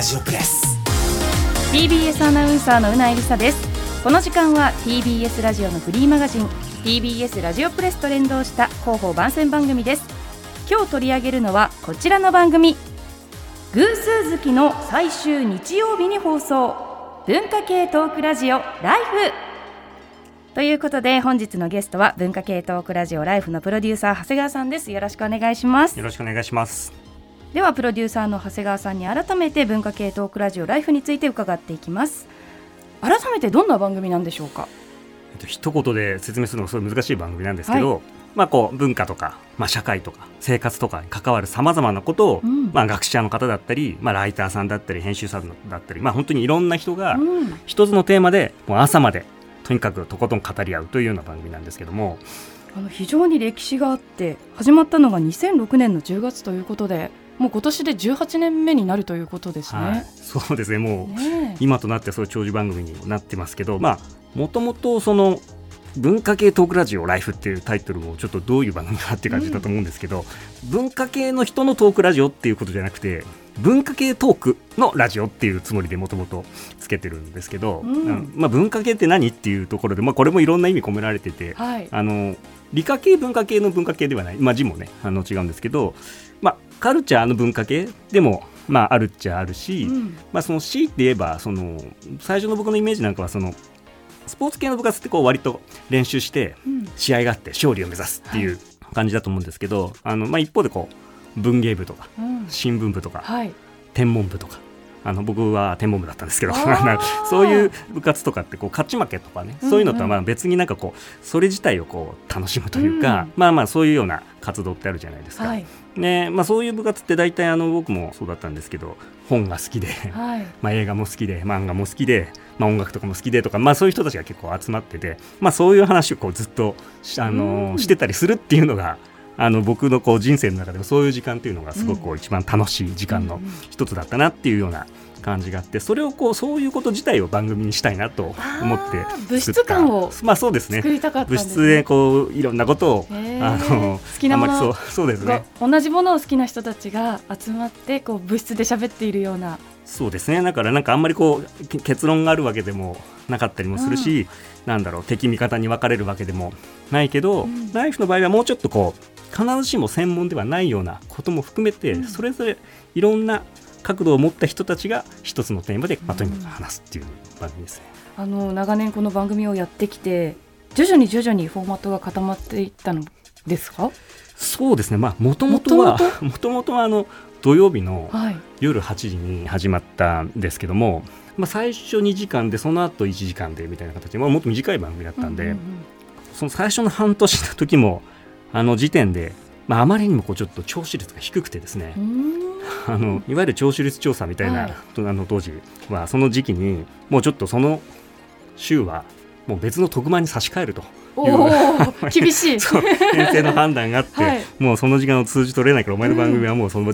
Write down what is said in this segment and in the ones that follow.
ジオプレス。TBS アナウンサーのうなえりさです。この時間は TBS ラジオのフリーマガジン TBS ラジオプレスと連動した広報番宣番組です。今日取り上げるのはこちらの番組。偶数月の最終日曜日に放送。文化系トークラジオライフ。ということで本日のゲストは文化系トークラジオライフのプロデューサー長谷川さんです。よろしくお願いします。よろしくお願いしますではプロデューサーの長谷川さんに改めて文化系トークラジオライフについて伺っていきます。改めてどんな番組なんでしょうか？えっと一言で説明するのがすごい難しい番組なんですけど、はまあこう文化とか、まあ、社会とか生活とかに関わるさまざまなことを、うん。まあ、学者の方だったり、まあ、ライターさんだったり編集者だったり、まあ、本当にいろんな人がうん。一つのテーマでもう朝までとにかくとことん語り合うというような番組なんですけども。あの非常に歴史があって始まったのが2006年の10月ということでもう今年で18年目になるということですはい。ね。そうですね。もうねえ。今となってはそういう長寿番組になってますけどまあもともとその文化系トークラジオライフっていうタイトルもちょっとどういう番組かって感じだと思うんですけど、文化系の人のトークラジオっていうことじゃなくて文化系トークのラジオっていうつもりでもともとつけてるんですけど、うん。まあ、文化系って何っていうところで、まあ、これもいろんな意味込められてて、はい。あの理科系文化系の文化系ではない、まあ、字もねあの違うんですけど、まあ、カルチャーの文化系でも、まあ、あるっちゃあるし、うんまあ、その C って言えばその最初の僕のイメージなんかはそのスポーツ系の部活ってこう割と練習してうん試合があって勝利を目指すっていう感じだと思うんですけど、あのまあ、一方でこう文芸部とかうん新聞部とかはい。天文部とかあの僕は天文部だったんですけど そういう部活とかってこう勝ち負けとかね、うんうんそういうのとはまあ別になんかこうそれ自体をこう楽しむというか、うんまあまあそういうような活動ってあるじゃないですか。はい。ねまあ、そういう部活って大体あの僕もそうだったんですけど本が好きで、はい。まあ、映画も好きで漫画も好きで、まあ、音楽とかも好きでとか、まあ、そういう人たちが結構集まってて、まあ、そういう話をこうずっとしあの、うん。してたりするっていうのがあの僕のこう人生の中でもそういう時間っていうのがすごくこう一番楽しい時間の一つだったなっていうような感じがあってそれをこうそういうこと自体を番組にしたいなと思って物質感をまあそうですね。物質でこういろんなことをあの好きなものあんまりそうそうですね。が同じものを好きな人たちが集まってこう物質で喋っているような。そうですね。だからなんかあんまりこうけ結論があるわけでもなかったりもするし、なんだろう敵味方に分かれるわけでもないけど、うん。ライフの場合はもうちょっとこう必ずしも専門ではないようなことも含めて、うん。それぞれいろんな角度を持った人たちが一つのテーマで、まあ、とにかく話すっていう番組ですね。あの長年この番組をやってきて徐々に徐々にフォーマットが固まっていったのですか？そうですねまあもともとはもともとはあの土曜日のはい。夜8時に始まったんですけども、まあ、最初2時間でその後1時間でみたいな形で、まあ、もっと短い番組だったんで、うんうんその最初の半年の時もあの時点で、まあ、あまりにもこうちょっと聴取率が低くてですね、うんあのいわゆる聴取率調査みたいな、はい。とあの当時はその時期にもうちょっとその週はもう別の特番に差し替えると 厳しい。そう先生の判断があって、はい。もうその時間を通じ取れないからお前の番組はもうその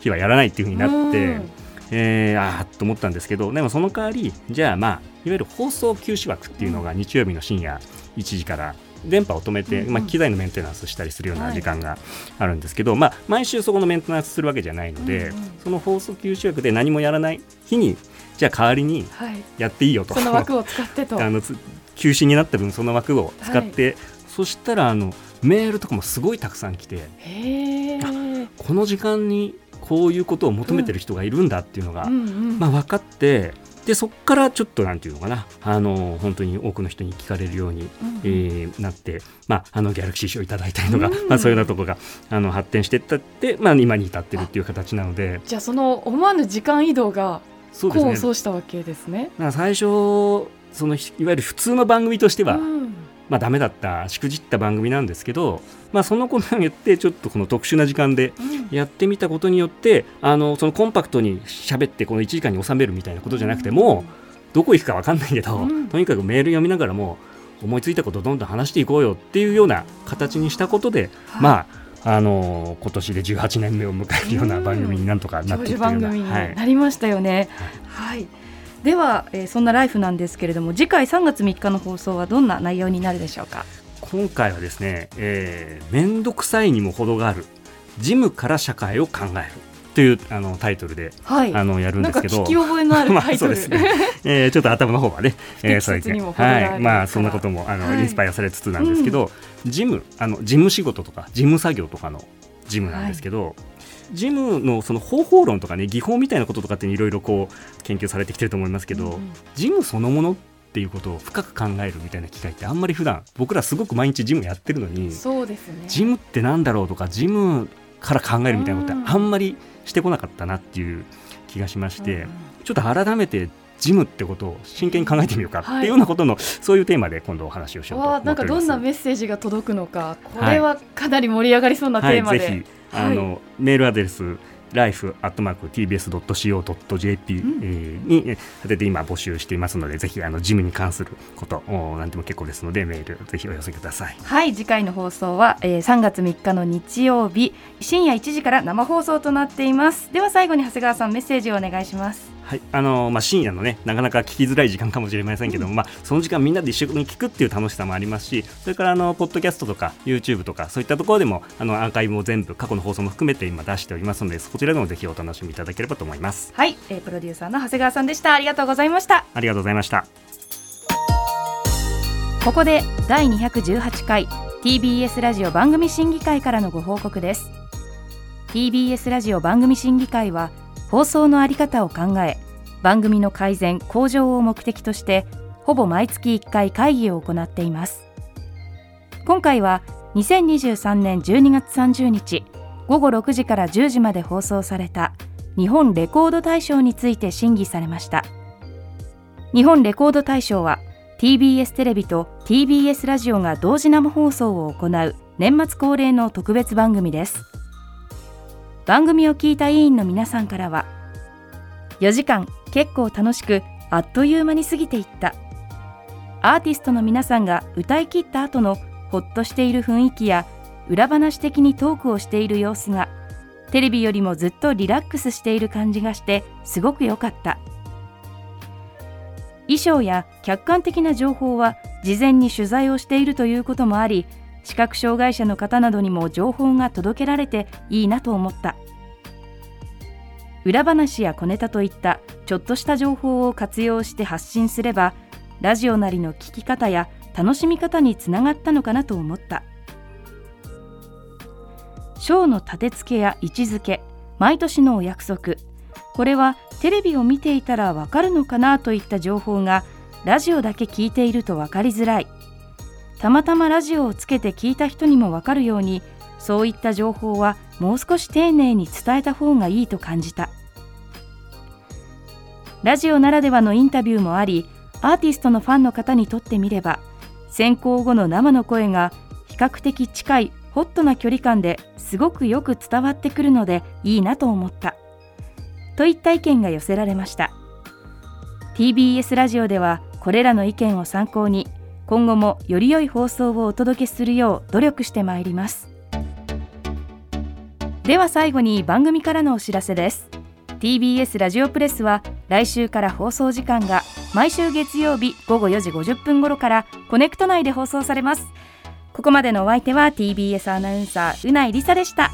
日はやらないっていうふうになって、うん。えー、あーと思ったんですけどでもその代わりじゃあまあいわゆる放送休止枠っていうのが日曜日の深夜1時から電波を止めて、うんまあ、機材のメンテナンスしたりするようはない時間があるんですけど、まあ、毎週そこのメンテナンスするわけじゃないので、うんうんその放送休止枠で何もやらない日にじゃあ代わりにはい。やっていいよとその枠を使ってと。あのつ休止になった分その枠を使って、そしたらあのメールとかもすごいたくさん来て。この時間にこういうことを求めてる人がいるんだっていうのが、うんうん。まあ、分かってでそこからちょっとなんていうのかな。あの本当に多くの人に聞かれるように、うんえーなって、まあ、あのギャラクシー賞いただいたりとか、うんまあ、そういうようなところがあの発展していったって、まあ、今に至ってるっていう形なので。じゃあその思わぬ時間移動が功を奏したわけですね。だから最初そのいわゆる普通の番組としては、うんまあ、ダメだったしくじった番組なんですけど、まあ、そのことによってちょっとこの特殊な時間でうん。やってみたことによってあのそのコンパクトに喋ってこの1時間に収めるみたいなことじゃなくても、どこ行くか分かんないけど、うん。とにかくメール読みながらも思いついたことをどんどん話していこうよっていうような形にしたことで、はい。まああの今年で18年目を迎えるような番組になんとかなってい長寿ってるような、番組にはい。なりましたよね。はい。では、えーそんなライフなんですけれども次回3月3日の放送はどんな内容になるでしょうか？今回はですね、えー、めんどくさいにも程があるジムから社会を考えるっというあのタイトルで、はい、あのやるんですけど、聞き覚えのある タイトル、まあね。えー、ちょっと頭の方はね、えー、そうですね、はい、まあそんなこともあの、はい、インスパイアされつつなんですけど、うん、事務あの事務仕事とか事務作業とかの事務なんですけど、はい事務のその方法論とかね技法みたいなこととかっていろいろこう研究されてきてると思いますけど、うん、事務そのものっていうことを深く考えるみたいな機会ってあんまり普段僕らすごく毎日ジムやってるのにそうですね。ジムってなんだろうとかジムから考えるみたいなことってあんまりしてこなかったなっていう気がしまして、ちょっと改めてジムってことを真剣に考えてみようかっていうようなことの、はい、そういうテーマで今度お話をしようと。なんかどんなメッセージが届くのかこれはかなり盛り上がりそうなテーマで、はいあの、メールアドレス life.tbs.co.jp、に立てて今募集していますのでぜひあのジムに関すること何でも結構ですのでメールぜひお寄せください。はい次回の放送は、えー、3月3日の日曜日深夜1時から生放送となっています。では最後に長谷川さんメッセージをお願いしますはい。あのまあ、深夜のねなかなか聞きづらい時間かもしれませんけども、うん、まあ、その時間みんなで一緒に聞くっていう楽しさもありますしそれからあのポッドキャストとか YouTube とかそういったところでもあのアーカイブも全部過去の放送も含めて今出しておりますのでこちらでもぜひお楽しみいただければと思います。はい、えー、プロデューサーの長谷川さんでした。ありがとうございました。ありがとうございました。ここで第218回 TBS ラジオ番組審議会からのご報告です。TBS ラジオ番組審議会は放送のあり方を考え番組の改善向上を目的としてほぼ毎月1回会議を行っています。今回は2023年12月30日午後6時から10時まで放送された日本レコード大賞について審議されました。日本レコード大賞は TBS テレビと TBS ラジオが同時生放送を行う年末恒例の特別番組です。番組を聞いた委員の皆さんからは4時間結構楽しくあっという間に過ぎていった。アーティストの皆さんが歌い切った後のほっとしている雰囲気や裏話的にトークをしている様子がテレビよりもずっとリラックスしている感じがしてすごく良かった。衣装や客観的な情報は事前に取材をしているということもあり視覚障害者の方などにも情報が届けられていいなと思った。裏話や小ネタといったちょっとした情報を活用して発信すればラジオなりの聞き方や楽しみ方につながったのかなと思った。ショーの立て付けや位置づけ毎年のお約束。これはテレビを見ていたらわかるのかなといった情報がラジオだけ聞いていると分かりづらい。たまたまラジオをつけて聞いた人にも分かるようにそういった情報はもう少し丁寧に伝えた方がいいと感じた。ラジオならではのインタビューもありアーティストのファンの方にとってみれば選考後の生の声が比較的近いホットな距離感ですごくよく伝わってくるのでいいなと思った。といった意見が寄せられました。TBS ラジオではこれらの意見を参考に今後もより良い放送をお届けするよう努力してまいります。では最後に番組からのお知らせです。TBS ラジオプレスは来週から放送時間が毎週月曜日午後4時50分頃からコネクト内で放送されます。ここまでのお相手は TBS アナウンサーうないりさでした。